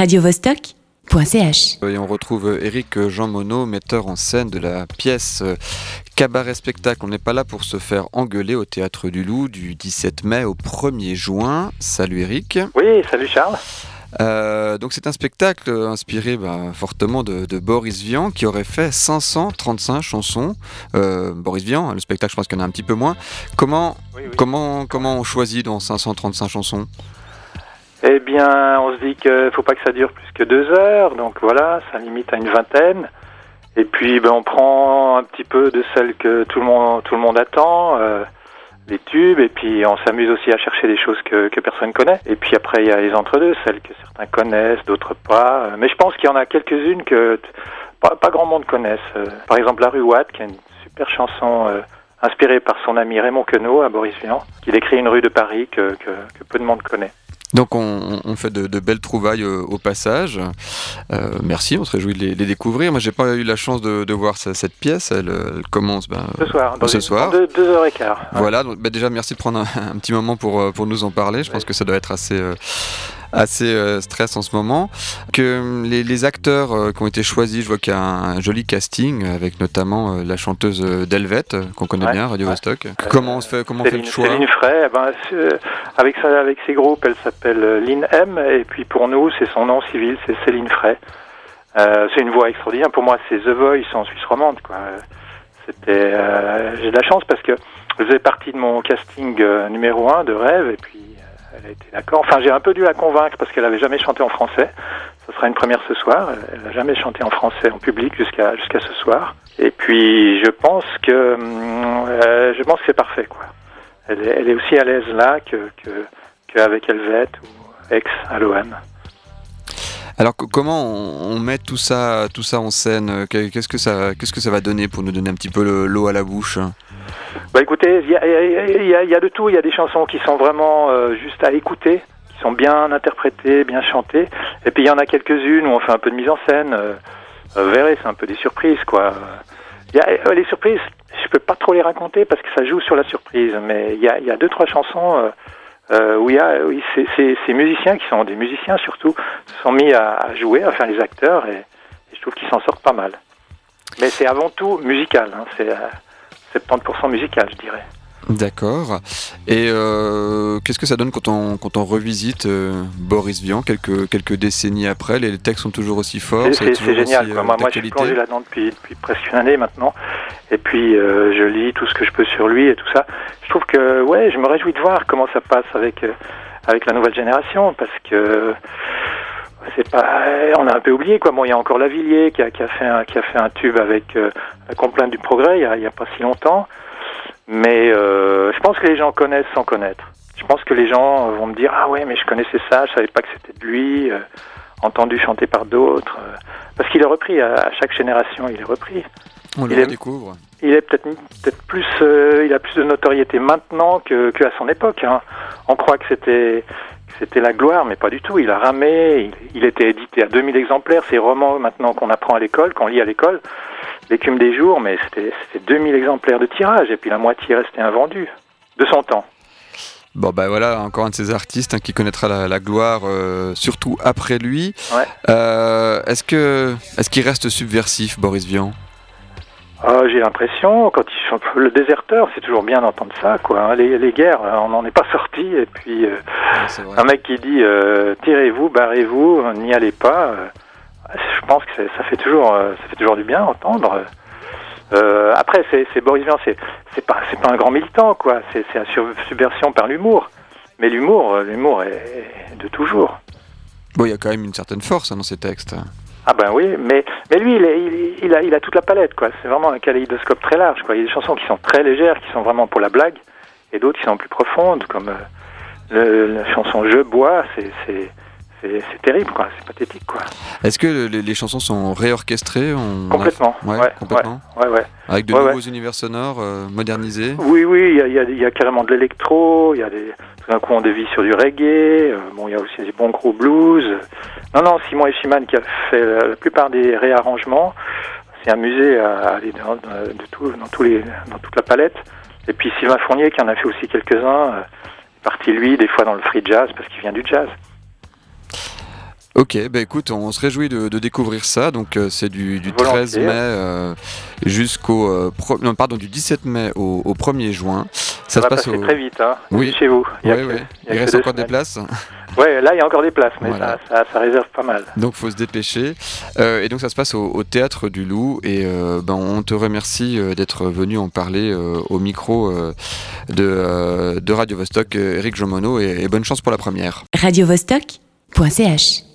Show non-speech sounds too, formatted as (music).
radiovostok.ch. Et on retrouve Eric Jean Monod, metteur en scène de la pièce Cabaret Spectacle. On n'est pas là pour se faire engueuler au Théâtre du Loup du 17 mai au 1er juin. Salut Eric. Oui, salut Charles. Euh, donc c'est un spectacle inspiré bah, fortement de, de, Boris Vian qui aurait fait 535 chansons. Euh, Boris Vian, le spectacle je pense qu'il y en a un petit peu moins. Comment, Oui, oui. comment, comment on choisit dans 535 chansons? Eh bien, on se dit qu'il faut pas que ça dure plus que deux heures, donc voilà, ça limite à une vingtaine. Et puis, ben, on prend un petit peu de celles que tout le monde, tout le monde attend, euh, les tubes, et puis on s'amuse aussi à chercher des choses que, que personne connaît. Et puis après, il y a les entre-deux, celles que certains connaissent, d'autres pas. Euh, Mais je pense qu'il y en a quelques-unes que pas, grand monde connaisse. Euh, Par exemple, La Rue Watt, qui est une super chanson euh, inspirée par son ami Raymond Queneau à Boris Vian, qui décrit une rue de Paris que peu de monde connaît. Donc on, on fait de, de belles trouvailles euh, au passage. Euh, merci, on se réjouit de les, les découvrir. Moi j'ai pas eu la chance de, de voir ce- cette pièce. Elle, elle commence ben, Ce soir, dans ce une- soir. deux, deux heures et quart. Voilà, donc, bah, déjà merci de prendre un, (laughs) un petit moment pour, euh, pour nous en parler. Je pense que ça doit être assez, euh, assez euh, stress en ce moment. Que euh, les, les acteurs euh, qui ont été choisis, je vois qu'il y a un, un joli casting avec notamment euh, la chanteuse Delvette qu'on connaît Ouais, bien, Radio ouais. Vostok. Comment on se fait, comment on fait le choix? Céline Frey, eh ben, euh, avec, sa, avec ses groupes, elle s'appelle Lynn M. Et puis pour nous, c'est son nom civil, c'est Céline Frey. Euh, c'est une voix extraordinaire. Pour moi, c'est The Voice en Suisse romande. Quoi. C'était, euh, j'ai de la chance parce que elle faisait partie de mon casting euh, numéro un de rêve. Et puis, elle a été d'accord. Enfin, j'ai un peu dû la convaincre parce qu'elle avait jamais chanté en français. Ce sera une première ce soir. Elle n'a jamais chanté en français en public jusqu'à jusqu'à ce soir. Et puis, je pense que hum, euh, je pense que c'est parfait, quoi. Elle est, aussi à l'aise là que que qu'avec Helvet ou ex à l'OM. Alors que- comment on, met tout ça, tout ça en scène? Que- Qu'est-ce que ça, qu'est-ce que ça va donner pour nous donner un petit peu le- l'eau à la bouche? Bah écoutez, il y a, y a- y a- de tout. Il y a des chansons qui sont vraiment euh, juste à écouter, qui sont bien interprétées, bien chantées. Et puis il y en a quelques-unes où on fait un peu de mise en scène. Euh, euh, vous verrez, c'est un peu des surprises, quoi. Y a, euh, les surprises, je peux pas trop les raconter parce que ça joue sur la surprise. Mais il y a, y a deux, trois chansons euh, euh, où il y a, oui, c'est- c'est- ces musiciens qui sont des musiciens surtout sont mis à, à jouer, à faire les acteurs, et, je trouve qu'ils s'en sortent pas mal. Mais c'est avant tout musical. Hein, c'est 70% musical, je dirais. D'accord. Et euh, qu'est-ce que ça donne quand on, quand on revisite euh, Boris Vian quelques, quelques décennies après? Les textes sont toujours aussi forts C'est- génial. aussi, euh, Moi, moi, je suis plongé là-dedans depuis, depuis presque une année maintenant. Et puis, je lis tout ce que je peux sur lui et tout ça. Je trouve que, ouais, je me réjouis de voir comment ça passe avec, avec la nouvelle génération parce que c'est pas, on a un peu oublié quoi. Bon, il y a encore Lavillier qui a, qui a fait un, qui a fait un tube avec euh, la complainte du progrès il y a, il y a pas si longtemps. Mais euh, je pense que les gens connaissent sans connaître. Je pense que les gens vont me dire ah ouais mais je connaissais ça, je savais pas que c'était de lui, euh, entendu chanter par d'autres. euh, parce qu'il est repris à, à chaque génération, il est repris. On le il est- redécouvre. Il est peut-être peut-être plus, il a plus de notoriété maintenant que, que à son époque. hein. On croit que c'était c'était la gloire, mais pas du tout. Il a ramé. Il, il était édité à 2000 exemplaires. Ces romans maintenant qu'on apprend à l'école, qu'on lit à l'école, l'écume des jours, mais c'était c'était 2000 exemplaires de tirage et puis la moitié restait invendue de son temps. Bon bah voilà, encore un de ces artistes hein, qui connaîtra la, la gloire, euh, surtout après lui. Ouais. Euh, est-ce que est-ce qu'il reste subversif, Boris Vian? Ah, j'ai l'impression, quand il chante (laughs) le déserteur, c'est toujours bien d'entendre ça, quoi. hein. Les, les guerres, on n'en est pas sorti. Et puis, euh, un mec qui dit euh, tirez-vous, barrez-vous, euh, n'y allez pas. euh, je pense que ça fait toujours, euh, ça fait toujours du bien à entendre. Euh, après, c'est Boris Vian, c'est pas, c'est pas un grand militant, quoi. C'est sur- subversion par l'humour. Mais l'humour, euh, l'humour est, est de toujours. Bon, il y a quand même une certaine force hein, dans ces textes. Ah ben oui, mais, mais lui, il, est- il, il a, il a toute la palette, quoi. C'est vraiment un kaléidoscope très large, quoi. Il y a des chansons qui sont très légères, qui sont vraiment pour la blague, et d'autres qui sont plus profondes, comme euh, le- la chanson Je bois, c'est, c'est, c'est, c'est terrible, quoi. C'est pathétique, quoi. Est-ce que les, les chansons sont réorchestrées On a- Complètement. Ouais, ouais, complètement. Ouais, ouais. Avec de nouveaux univers sonores euh, modernisés. Oui, oui, il y a, y, y carrément de l'électro, il y a des, tout d'un coup on dévie sur du reggae, euh, bon, il y a aussi des bons gros blues. Non, non, Simon Eschiman qui a fait la, la plupart des réarrangements, s'est amusé à aller dans, de tout, dans, tous les, dans toute la palette. Et puis Sylvain Fournier qui en a fait aussi quelques-uns, euh, parti lui, des fois dans le free jazz, parce qu'il vient du jazz. Ok, bah écoute, on se réjouit de, découvrir ça. Donc euh, c'est du, 13 mai euh, jusqu'au euh, non, pardon du 17 mai au, 1er juin. Ça, se passe très vite, hein. Oui. Chez vous. Il, reste encore des places. Ouais, là il y a encore des places, mais ça, réserve pas mal. Donc faut se dépêcher. et donc ça se passe au, théâtre du Loup. Et ben, on te remercie d'être venu en parler au micro de, de Radio Vostok, Eric Jomono, et, et bonne chance pour la première. Radio Vostok.ch